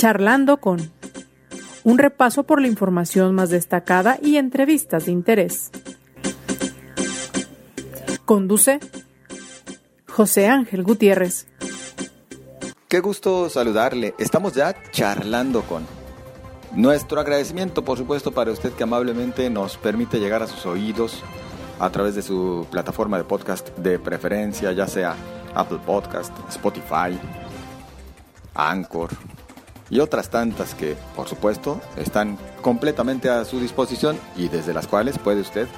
Charlando con un repaso por la información más destacada y entrevistas de interés. Conduce José Ángel Gutiérrez. Qué gusto saludarle. Estamos ya charlando con nuestro agradecimiento, por supuesto, para usted que amablemente nos permite llegar a sus oídos a través de su plataforma de podcast de preferencia, ya sea Apple Podcast, Spotify, Anchor y otras tantas que, por supuesto, están completamente a su disposición y desde las cuales puede usted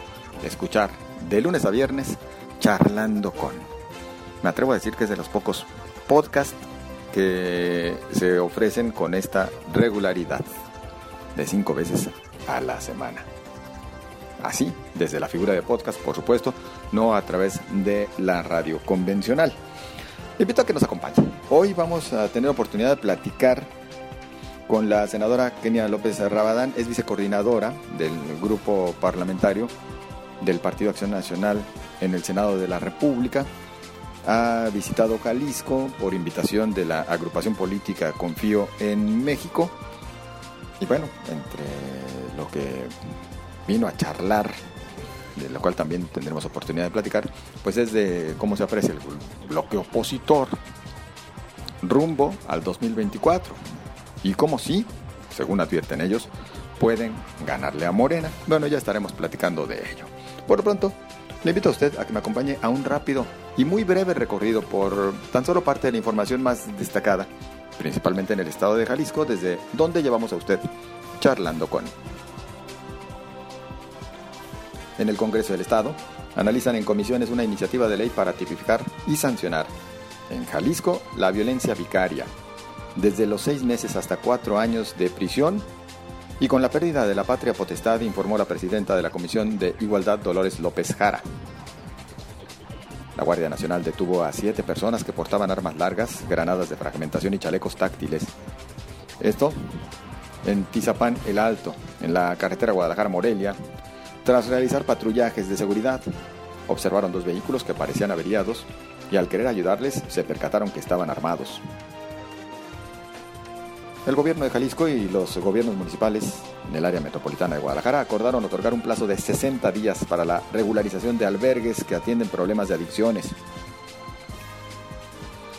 escuchar de lunes a viernes charlando con. Me atrevo a decir que es de los pocos podcasts que se ofrecen con esta regularidad de cinco veces a la semana así, desde la figura de podcast, por supuesto, no a través de la radio convencional. Le invito a que nos acompañe. Hoy vamos a tener oportunidad de platicar con la senadora Kenia López Rabadán, es vicecoordinadora del grupo parlamentario del Partido Acción Nacional en el Senado de la República. Ha visitado Jalisco por invitación de la agrupación política Confío en México. Y bueno, entre lo que vino a charlar, de lo cual también tendremos oportunidad de platicar, pues es de cómo se aprecia el bloque opositor rumbo al 2024 y cómo sí, según advierten ellos, pueden ganarle a Morena. Bueno, ya estaremos platicando de ello. Por lo pronto, le invito a usted a que me acompañe a un rápido y muy breve recorrido por tan solo parte de la información más destacada, principalmente en el estado de Jalisco, desde donde llevamos a usted charlando con en el Congreso del Estado, analizan en comisiones una iniciativa de ley para tipificar y sancionar en Jalisco la violencia vicaria, desde los seis meses hasta cuatro años de prisión y con la pérdida de la patria potestad, informó la presidenta de la Comisión de Igualdad, Dolores López Jara. La Guardia Nacional detuvo a siete personas que portaban armas largas, granadas de fragmentación y chalecos táctiles. Esto en Tizapán el Alto, en la carretera Guadalajara-Morelia, tras realizar patrullajes de seguridad, observaron dos vehículos que parecían averiados y al querer ayudarles se percataron que estaban armados. El gobierno de Jalisco y los gobiernos municipales en el área metropolitana de Guadalajara acordaron otorgar un plazo de 60 días para la regularización de albergues que atienden problemas de adicciones.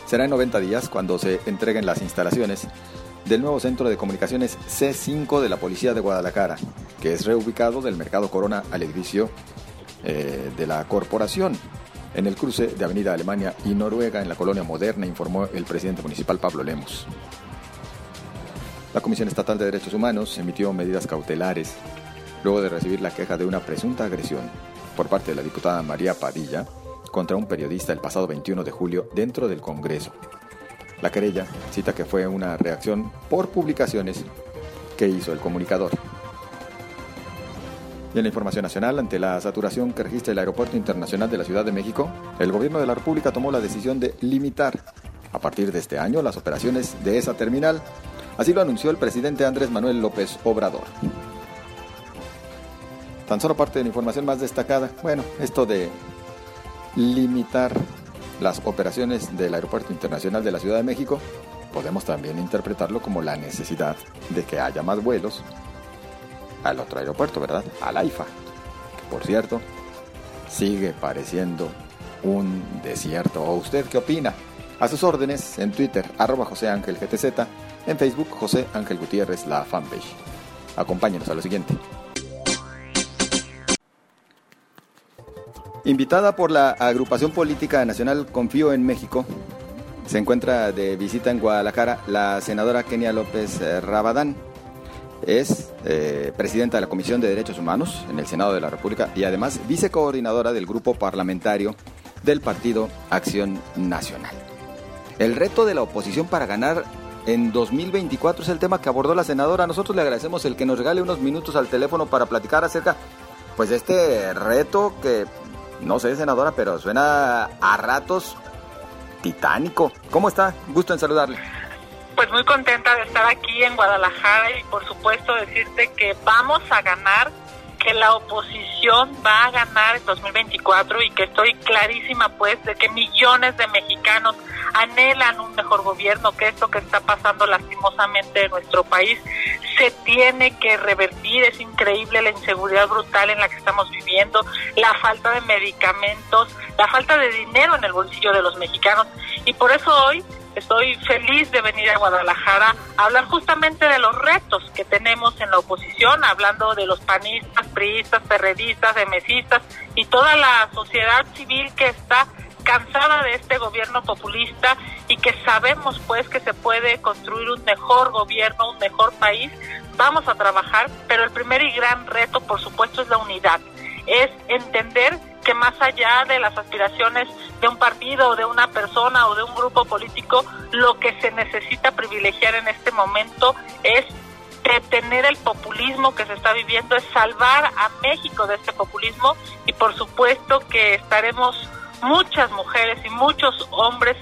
Será en 90 días cuando se entreguen las instalaciones del nuevo centro de comunicaciones C5 de la Policía de Guadalajara, que es reubicado del Mercado Corona al edificio eh, de la corporación. En el cruce de Avenida Alemania y Noruega en la colonia moderna, informó el presidente municipal Pablo Lemos. La Comisión Estatal de Derechos Humanos emitió medidas cautelares luego de recibir la queja de una presunta agresión por parte de la diputada María Padilla contra un periodista el pasado 21 de julio dentro del Congreso. La querella cita que fue una reacción por publicaciones que hizo el comunicador. Y en la información nacional, ante la saturación que registra el Aeropuerto Internacional de la Ciudad de México, el gobierno de la República tomó la decisión de limitar a partir de este año las operaciones de esa terminal. Así lo anunció el presidente Andrés Manuel López Obrador. Tan solo parte de la información más destacada, bueno, esto de limitar las operaciones del Aeropuerto Internacional de la Ciudad de México, podemos también interpretarlo como la necesidad de que haya más vuelos al otro aeropuerto, ¿verdad? Al AIFA, que por cierto sigue pareciendo un desierto. ¿O usted qué opina? A sus órdenes en Twitter, arroba José Ángel GTZ, en Facebook José Ángel Gutiérrez, la fanpage. Acompáñenos a lo siguiente. Invitada por la agrupación política nacional Confío en México, se encuentra de visita en Guadalajara la senadora Kenia López eh, Rabadán. Es eh, presidenta de la Comisión de Derechos Humanos en el Senado de la República y además vicecoordinadora del grupo parlamentario del Partido Acción Nacional. El reto de la oposición para ganar en 2024 es el tema que abordó la senadora. Nosotros le agradecemos el que nos regale unos minutos al teléfono para platicar acerca pues de este reto que no sé, senadora, pero suena a ratos titánico. ¿Cómo está? Gusto en saludarle. Pues muy contenta de estar aquí en Guadalajara y por supuesto decirte que vamos a ganar, que la oposición va a ganar en 2024 y que estoy clarísima pues de que millones de mexicanos anhelan un mejor gobierno, que esto que está pasando lastimosamente en nuestro país se tiene que revertir. Es increíble la inseguridad brutal en la que estamos viviendo, la falta de medicamentos, la falta de dinero en el bolsillo de los mexicanos. Y por eso hoy Estoy feliz de venir a Guadalajara a hablar justamente de los retos que tenemos en la oposición, hablando de los panistas, priistas, perredistas, demesistas y toda la sociedad civil que está cansada de este gobierno populista y que sabemos pues que se puede construir un mejor gobierno, un mejor país. Vamos a trabajar, pero el primer y gran reto por supuesto es la unidad, es entender que más allá de las aspiraciones de un partido de una persona o de un grupo político, lo que se necesita privilegiar en este momento es detener el populismo que se está viviendo, es salvar a México de este populismo y por supuesto que estaremos muchas mujeres y muchos hombres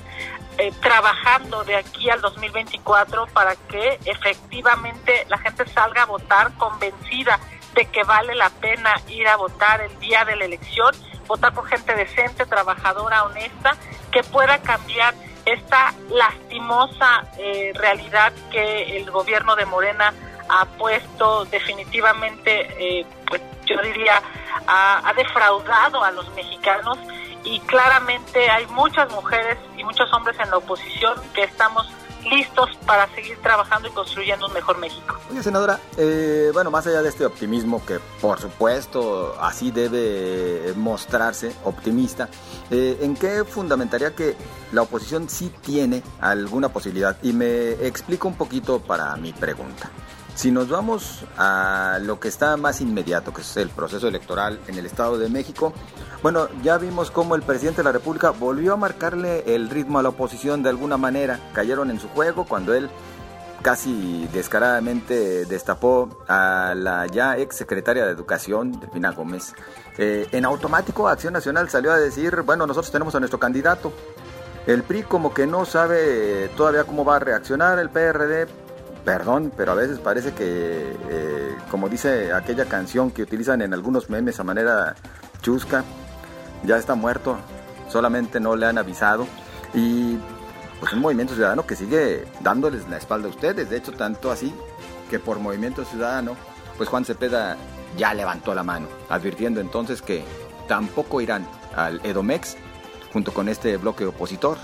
eh, trabajando de aquí al 2024 para que efectivamente la gente salga a votar convencida de que vale la pena ir a votar el día de la elección votar por gente decente, trabajadora, honesta, que pueda cambiar esta lastimosa eh, realidad que el gobierno de Morena ha puesto definitivamente, eh, pues yo diría, ha defraudado a los mexicanos. Y claramente hay muchas mujeres y muchos hombres en la oposición que estamos listos para seguir trabajando y construyendo un mejor México. Oye, senadora, eh, bueno, más allá de este optimismo que por supuesto así debe mostrarse optimista, eh, ¿en qué fundamentaría que la oposición sí tiene alguna posibilidad? Y me explico un poquito para mi pregunta. Si nos vamos a lo que está más inmediato, que es el proceso electoral en el Estado de México, bueno, ya vimos cómo el presidente de la República volvió a marcarle el ritmo a la oposición de alguna manera. Cayeron en su juego cuando él casi descaradamente destapó a la ya ex secretaria de Educación, Delfina Gómez. Eh, en automático, Acción Nacional salió a decir, bueno, nosotros tenemos a nuestro candidato. El PRI como que no sabe todavía cómo va a reaccionar, el PRD perdón, pero a veces parece que, eh, como dice aquella canción que utilizan en algunos memes a manera chusca, ya está muerto, solamente no le han avisado. Y pues un movimiento ciudadano que sigue dándoles la espalda a ustedes, de hecho tanto así que por movimiento ciudadano, pues Juan Cepeda ya levantó la mano, advirtiendo entonces que tampoco irán al Edomex junto con este bloque opositor,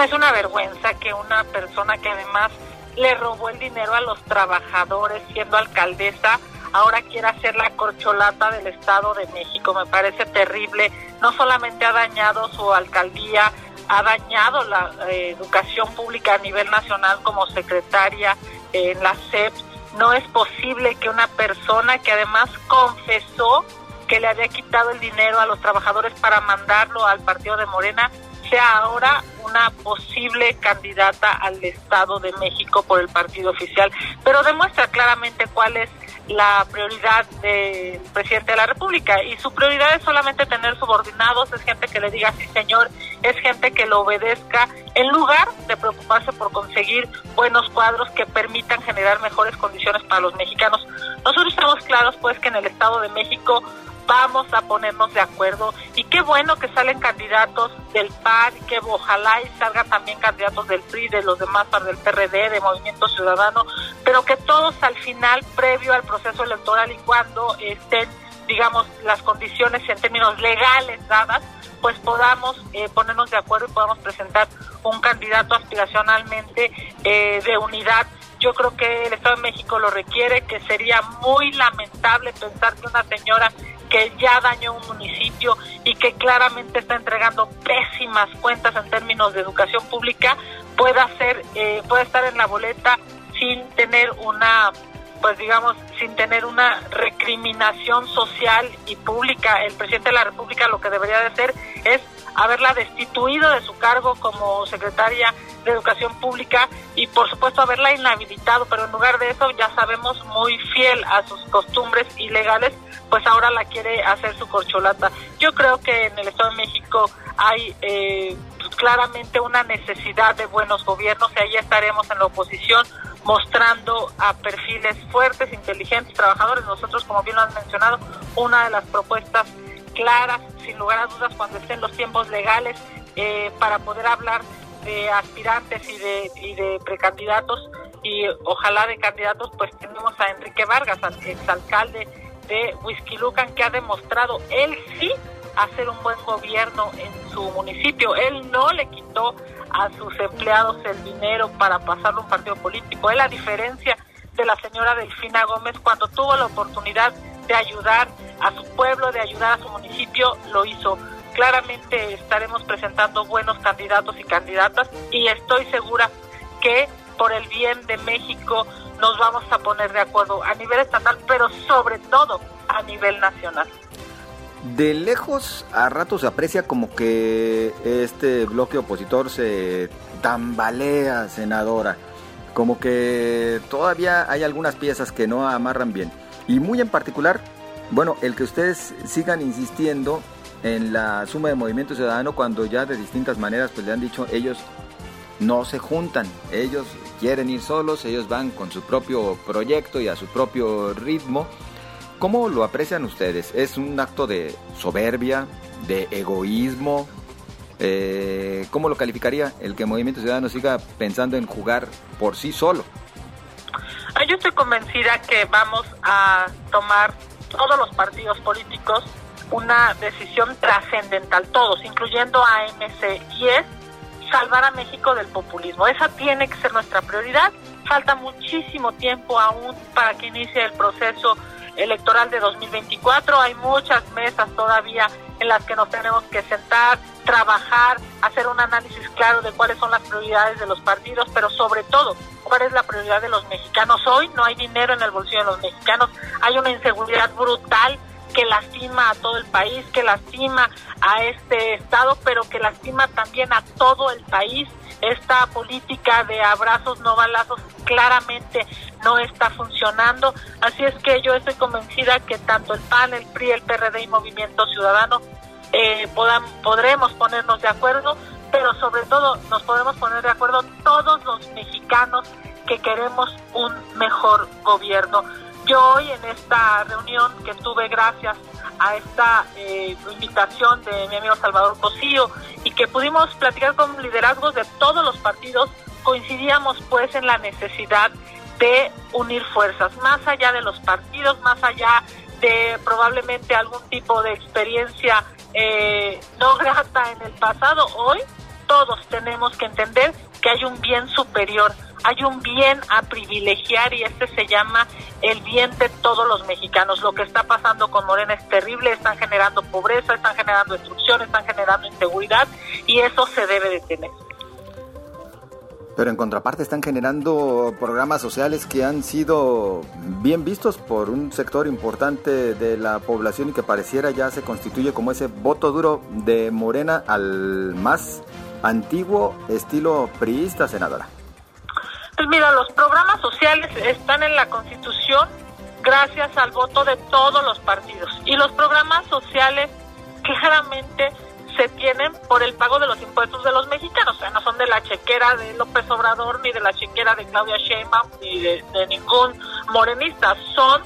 es una vergüenza que una persona que además le robó el dinero a los trabajadores siendo alcaldesa, ahora quiera hacer la corcholata del Estado de México. Me parece terrible. No solamente ha dañado su alcaldía, ha dañado la eh, educación pública a nivel nacional como secretaria en la SEP. No es posible que una persona que además confesó que le había quitado el dinero a los trabajadores para mandarlo al partido de Morena sea ahora una posible candidata al Estado de México por el partido oficial, pero demuestra claramente cuál es la prioridad del presidente de la República y su prioridad es solamente tener subordinados, es gente que le diga sí señor, es gente que lo obedezca en lugar de preocuparse por conseguir buenos cuadros que permitan generar mejores condiciones para los mexicanos. Nosotros estamos claros pues que en el Estado de México vamos a ponernos de acuerdo. Y qué bueno que salen candidatos del PAN, que ojalá y salgan también candidatos del PRI, de los demás del PRD, de Movimiento Ciudadano, pero que todos al final, previo al proceso electoral y cuando estén, digamos, las condiciones en términos legales dadas, pues podamos eh, ponernos de acuerdo y podamos presentar un candidato aspiracionalmente eh, de unidad. Yo creo que el Estado de México lo requiere, que sería muy lamentable pensar que una señora que ya dañó un municipio y que claramente está entregando pésimas cuentas en términos de educación pública pueda ser eh, pueda estar en la boleta sin tener una pues digamos sin tener una recriminación social y pública. El presidente de la república lo que debería de hacer es haberla destituido de su cargo como secretaria de Educación Pública y por supuesto haberla inhabilitado, pero en lugar de eso ya sabemos muy fiel a sus costumbres ilegales, pues ahora la quiere hacer su corcholata. Yo creo que en el Estado de México hay eh, pues, claramente una necesidad de buenos gobiernos y ahí estaremos en la oposición mostrando a perfiles fuertes, inteligentes, trabajadores. Nosotros, como bien lo han mencionado, una de las propuestas claras, sin lugar a dudas, cuando estén los tiempos legales eh, para poder hablar de aspirantes y de, y de precandidatos y ojalá de candidatos, pues tenemos a Enrique Vargas, exalcalde de Huizquilucan, que ha demostrado él sí hacer un buen gobierno en su municipio. Él no le quitó a sus empleados el dinero para pasarlo un partido político. Él, a diferencia de la señora Delfina Gómez, cuando tuvo la oportunidad de ayudar a su pueblo, de ayudar a su municipio, lo hizo. Claramente estaremos presentando buenos candidatos y candidatas y estoy segura que por el bien de México nos vamos a poner de acuerdo a nivel estatal, pero sobre todo a nivel nacional. De lejos a rato se aprecia como que este bloque opositor se tambalea, senadora. Como que todavía hay algunas piezas que no amarran bien. Y muy en particular, bueno, el que ustedes sigan insistiendo en la suma de movimiento ciudadano cuando ya de distintas maneras pues le han dicho ellos no se juntan, ellos quieren ir solos, ellos van con su propio proyecto y a su propio ritmo ¿Cómo lo aprecian ustedes? ¿Es un acto de soberbia, de egoísmo? Eh, ¿Cómo lo calificaría el que Movimiento Ciudadano siga pensando en jugar por sí solo? Ah, yo estoy convencida que vamos a tomar todos los partidos políticos una decisión trascendental, todos, incluyendo a MC, y es salvar a México del populismo. Esa tiene que ser nuestra prioridad. Falta muchísimo tiempo aún para que inicie el proceso electoral de 2024. Hay muchas mesas todavía en las que nos tenemos que sentar, trabajar, hacer un análisis claro de cuáles son las prioridades de los partidos, pero sobre todo, cuál es la prioridad de los mexicanos. Hoy no hay dinero en el bolsillo de los mexicanos, hay una inseguridad brutal que lastima a todo el país, que lastima a este Estado, pero que lastima también a todo el país. Esta política de abrazos no balazos claramente no está funcionando. Así es que yo estoy convencida que tanto el PAN, el PRI, el PRD y Movimiento Ciudadano eh, podremos ponernos de acuerdo, pero sobre todo nos podemos poner de acuerdo todos los mexicanos que queremos un mejor gobierno. Yo hoy en esta reunión que tuve gracias a esta eh, invitación de mi amigo Salvador Cosío y que pudimos platicar con liderazgos de todos los partidos, coincidíamos pues en la necesidad de unir fuerzas, más allá de los partidos, más allá de probablemente algún tipo de experiencia eh, no grata en el pasado, hoy todos tenemos que entender que hay un bien superior hay un bien a privilegiar y este se llama el bien de todos los mexicanos. Lo que está pasando con Morena es terrible, están generando pobreza, están generando destrucción, están generando inseguridad y eso se debe detener. Pero en contraparte están generando programas sociales que han sido bien vistos por un sector importante de la población y que pareciera ya se constituye como ese voto duro de Morena al más antiguo estilo priista, senadora. Pues mira, los programas sociales están en la Constitución gracias al voto de todos los partidos. Y los programas sociales claramente se tienen por el pago de los impuestos de los mexicanos. O sea, no son de la chequera de López Obrador, ni de la chequera de Claudia Sheinbaum, ni de, de ningún morenista. Son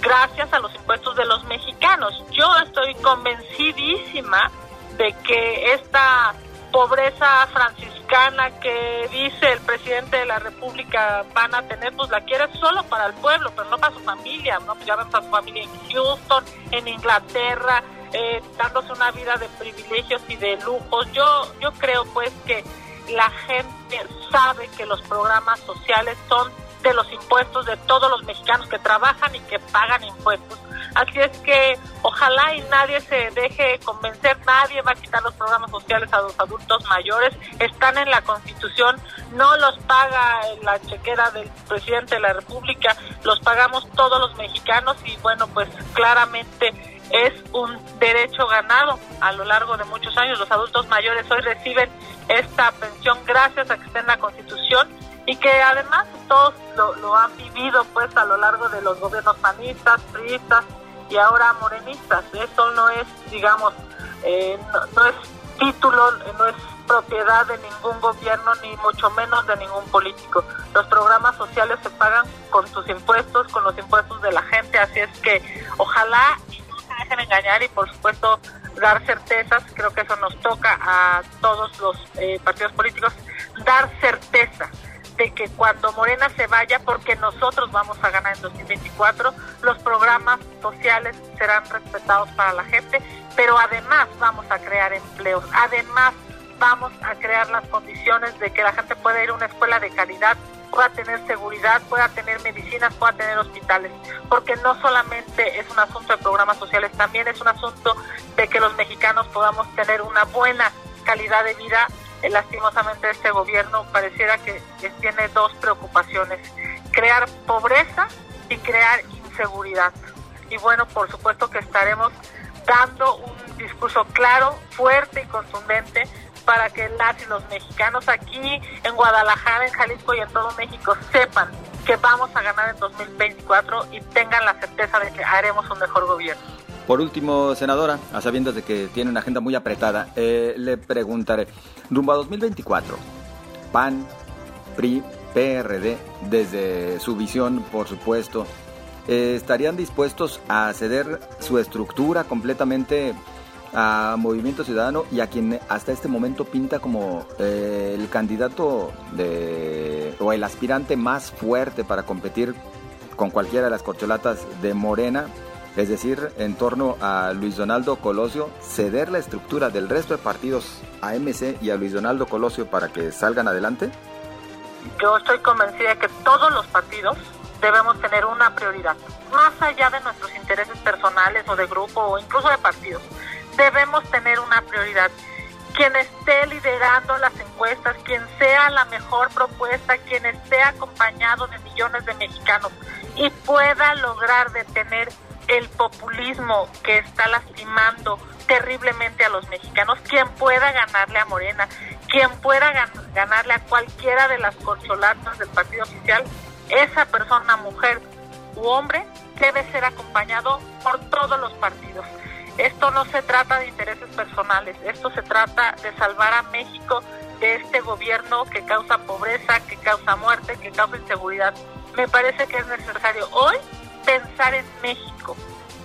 gracias a los impuestos de los mexicanos. Yo estoy convencidísima de que esta pobreza franciscana que dice el presidente de la República van a tener, pues la quiere solo para el pueblo, pero no para su familia, ¿no? Pues ya ven para su familia en Houston, en Inglaterra, eh, dándose una vida de privilegios y de lujos. Yo, yo creo pues que la gente sabe que los programas sociales son de los impuestos de todos los mexicanos que trabajan y que pagan impuestos Así es que ojalá y nadie se deje convencer, nadie va a quitar los programas sociales a los adultos mayores, están en la Constitución, no los paga la chequera del presidente de la República, los pagamos todos los mexicanos y bueno, pues claramente es un derecho ganado a lo largo de muchos años. Los adultos mayores hoy reciben esta pensión gracias a que está en la Constitución y que además todos lo, lo han vivido pues a lo largo de los gobiernos panistas, priistas y ahora morenistas. Esto no es, digamos, eh, no, es título, no es propiedad de ningún gobierno, ni mucho menos de ningún político. Los programas sociales se pagan con tus impuestos, con los impuestos de la gente, así es que ojalá y no se dejen engañar y por supuesto dar certezas, creo que eso nos toca a todos los eh, partidos políticos, dar certeza de que cuando Morena se vaya, porque nosotros vamos a ganar en 2024, los programas sociales serán respetados para la gente, pero además vamos a crear empleos, además vamos a crear las condiciones de que la gente pueda ir a una escuela de calidad, pueda tener seguridad, pueda tener medicinas, pueda tener hospitales, porque no solamente es un asunto de programas sociales, también es un asunto de que los mexicanos podamos tener una buena calidad de vida lastimosamente este gobierno pareciera que, tiene dos preocupaciones, crear pobreza y crear inseguridad. Y bueno, por supuesto que estaremos dando un discurso claro, fuerte y contundente para que las y los mexicanos aquí en Guadalajara, en Jalisco y en todo México sepan que vamos a ganar en 2024 y tengan la certeza de que haremos un mejor gobierno. Por último, senadora, a sabiendas de que tiene una agenda muy apretada, eh, le preguntaré, rumbo a 2024, PAN, PRI, PRD, desde su visión, por supuesto, eh, ¿estarían dispuestos a ceder su estructura completamente a Movimiento Ciudadano y a quien hasta este momento pinta como eh, el candidato de, o el aspirante más fuerte para competir con cualquiera de las corcholatas de Morena, es decir, en torno a Luis Donaldo Colosio, ceder la estructura del resto de partidos a MC y a Luis Donaldo Colosio para que salgan adelante? Yo estoy convencida de que todos los partidos debemos tener una prioridad, más allá de nuestros intereses personales o de grupo o incluso de partidos. Debemos tener una prioridad. Quien esté liderando las encuestas, quien sea la mejor propuesta, quien esté acompañado de millones de mexicanos y pueda lograr detener el populismo que está lastimando terriblemente a los mexicanos, quien pueda ganarle a Morena, quien pueda ganarle a cualquiera de las corcholatas del partido oficial, esa persona, mujer u hombre, debe ser acompañado por todos los partidos. Esto no se trata de intereses personales, esto se trata de salvar a México de este gobierno que causa pobreza, que causa muerte, que causa inseguridad. Me parece que es necesario hoy pensar en México,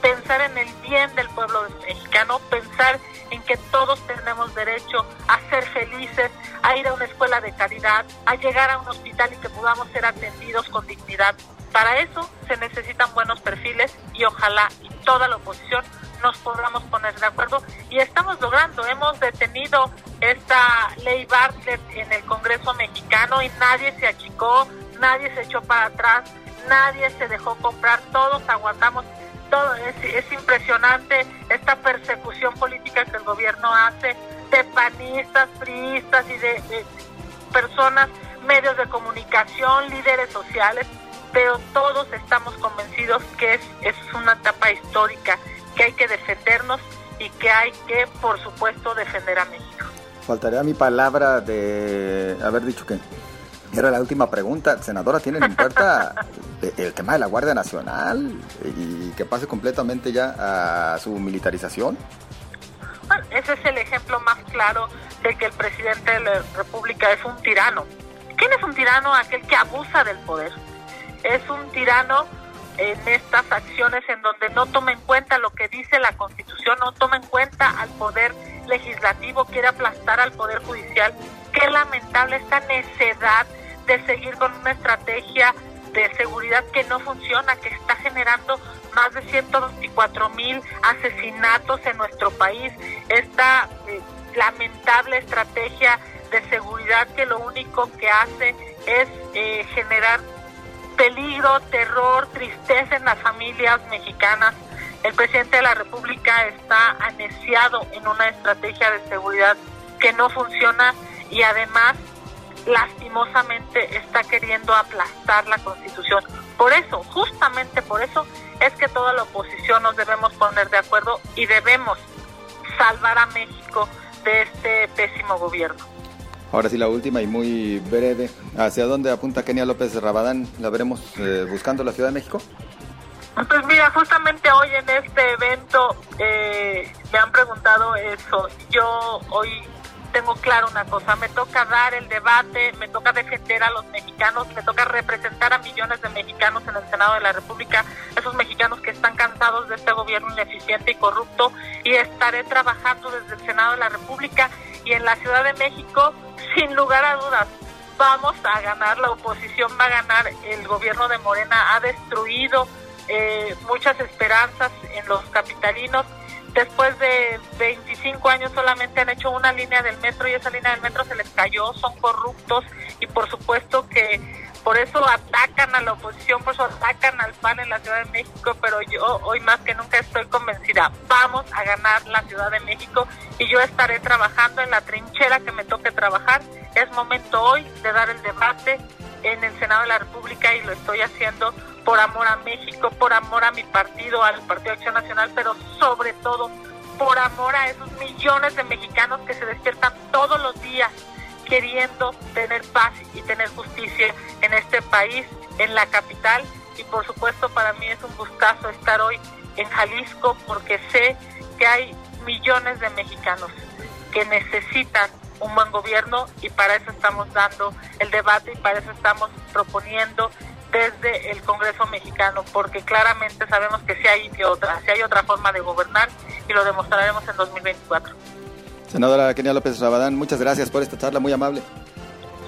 pensar en el bien del pueblo mexicano, pensar en que todos tenemos derecho a ser felices, a ir a una escuela de calidad, a llegar a un hospital y que podamos ser atendidos con dignidad. Para eso se necesitan buenos perfiles y ojalá y toda la oposición nos podamos poner de acuerdo y estamos logrando. Hemos detenido esta ley Bartlett en el Congreso mexicano y nadie se achicó, nadie se echó para atrás, nadie se dejó comprar, todos aguantamos. Todo es, es impresionante esta persecución política que el gobierno hace de panistas, priistas y de, de personas, medios de comunicación, líderes sociales, pero todos estamos convencidos que es, es una etapa histórica, que hay que defendernos y que hay que, por supuesto, defender a México. Faltaría mi palabra de haber dicho que era la última pregunta. Senadora, ¿tienen en cuenta el tema de la Guardia Nacional y que pase completamente ya a su militarización? Ese es el ejemplo más claro de que el presidente de la República es un tirano. ¿Quién es un tirano? Aquel que abusa del poder. Es un tirano en estas acciones en donde no toma en cuenta lo que dice la Constitución, no toma en cuenta al poder legislativo, quiere aplastar al poder judicial. Qué lamentable esta necedad de seguir con una estrategia de seguridad que no funciona, que está generando más de 124 mil asesinatos en nuestro país. Esta eh, lamentable estrategia de seguridad que lo único que hace es eh, generar peligro, terror, tristeza en las familias mexicanas. El presidente de la República está aneciado en una estrategia de seguridad que no funciona y además lastimosamente está queriendo aplastar la constitución. Por eso, justamente por eso, es que toda la oposición nos debemos poner de acuerdo y debemos salvar a México de este pésimo gobierno. Ahora sí, la última y muy breve. ¿Hacia dónde apunta Kenia López Rabadán? ¿La veremos eh, buscando la Ciudad de México? Pues mira, justamente hoy en este evento eh, me han preguntado eso. Yo hoy tengo claro una cosa, me toca dar el debate, me toca defender a los mexicanos, me toca representar a millones de mexicanos en el Senado de la República, esos mexicanos que están cansados de este gobierno ineficiente y corrupto, y estaré trabajando desde el Senado de la República y en la Ciudad de México, sin lugar a dudas. Vamos a ganar, la oposición va a ganar, el gobierno de Morena ha destruido eh, muchas esperanzas en los capitalinos después de 25 años solamente han hecho una línea del metro y esa línea del metro se les cayó, son corruptos y por supuesto que por eso atacan a la oposición, por eso atacan al PAN en la Ciudad de México, pero yo hoy más que nunca estoy convencida, vamos a ganar la Ciudad de México y yo estaré trabajando en la trinchera que me toque trabajar. Es momento hoy de dar el debate en el Senado de la República y lo estoy haciendo por amor a México, por amor a mi partido, al Partido Acción Nacional, pero sobre todo por amor a esos millones de mexicanos que se despiertan todos los días queriendo tener paz y tener justicia en este país, en la capital. Y por supuesto para mí es un gustazo estar hoy en Jalisco porque sé que hay millones de mexicanos que necesitan un buen gobierno y para eso estamos dando el debate y para eso estamos proponiendo desde el Congreso mexicano, porque claramente sabemos que sí hay otra, si hay otra forma de gobernar y lo demostraremos en 2024. Senadora Kenia López Rabadán, muchas gracias por esta charla muy amable.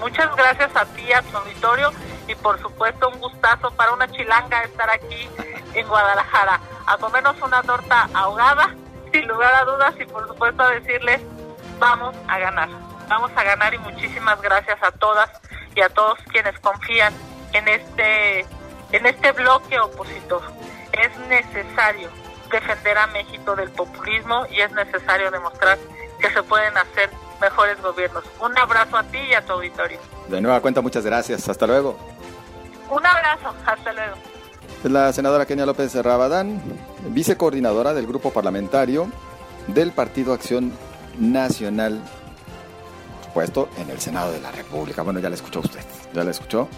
Muchas gracias a ti, a tu auditorio y por supuesto un gustazo para una chilanga estar aquí en Guadalajara, a comernos una torta ahogada, sin lugar a dudas y por supuesto a decirles, vamos a ganar, vamos a ganar y muchísimas gracias a todas y a todos quienes confían en este, en este bloque opositor. Es necesario defender a México del populismo y es necesario demostrar que se pueden hacer mejores gobiernos. Un abrazo a ti y a tu auditorio. De nueva cuenta, muchas gracias. Hasta luego. Un abrazo. Hasta luego. La senadora Kenia López Rabadán, vicecoordinadora del grupo parlamentario del Partido Acción Nacional, puesto en el Senado de la República. Bueno, ya la escuchó usted, ya la escuchó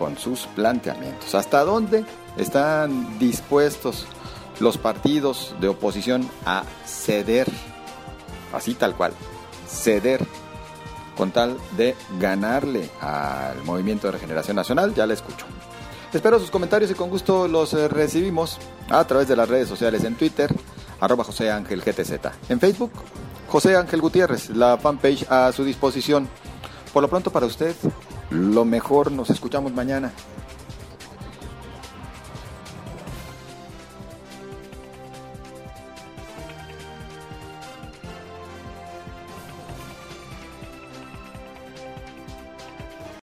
con sus planteamientos. ¿Hasta dónde están dispuestos los partidos de oposición a ceder, así tal cual, ceder con tal de ganarle al Movimiento de Regeneración Nacional? Ya la escucho. Espero sus comentarios y con gusto los eh, recibimos a través de las redes sociales en Twitter, arroba José Ángel GTZ. En Facebook, José Ángel Gutiérrez, la fanpage a su disposición. Por lo pronto para usted, lo mejor, nos escuchamos mañana.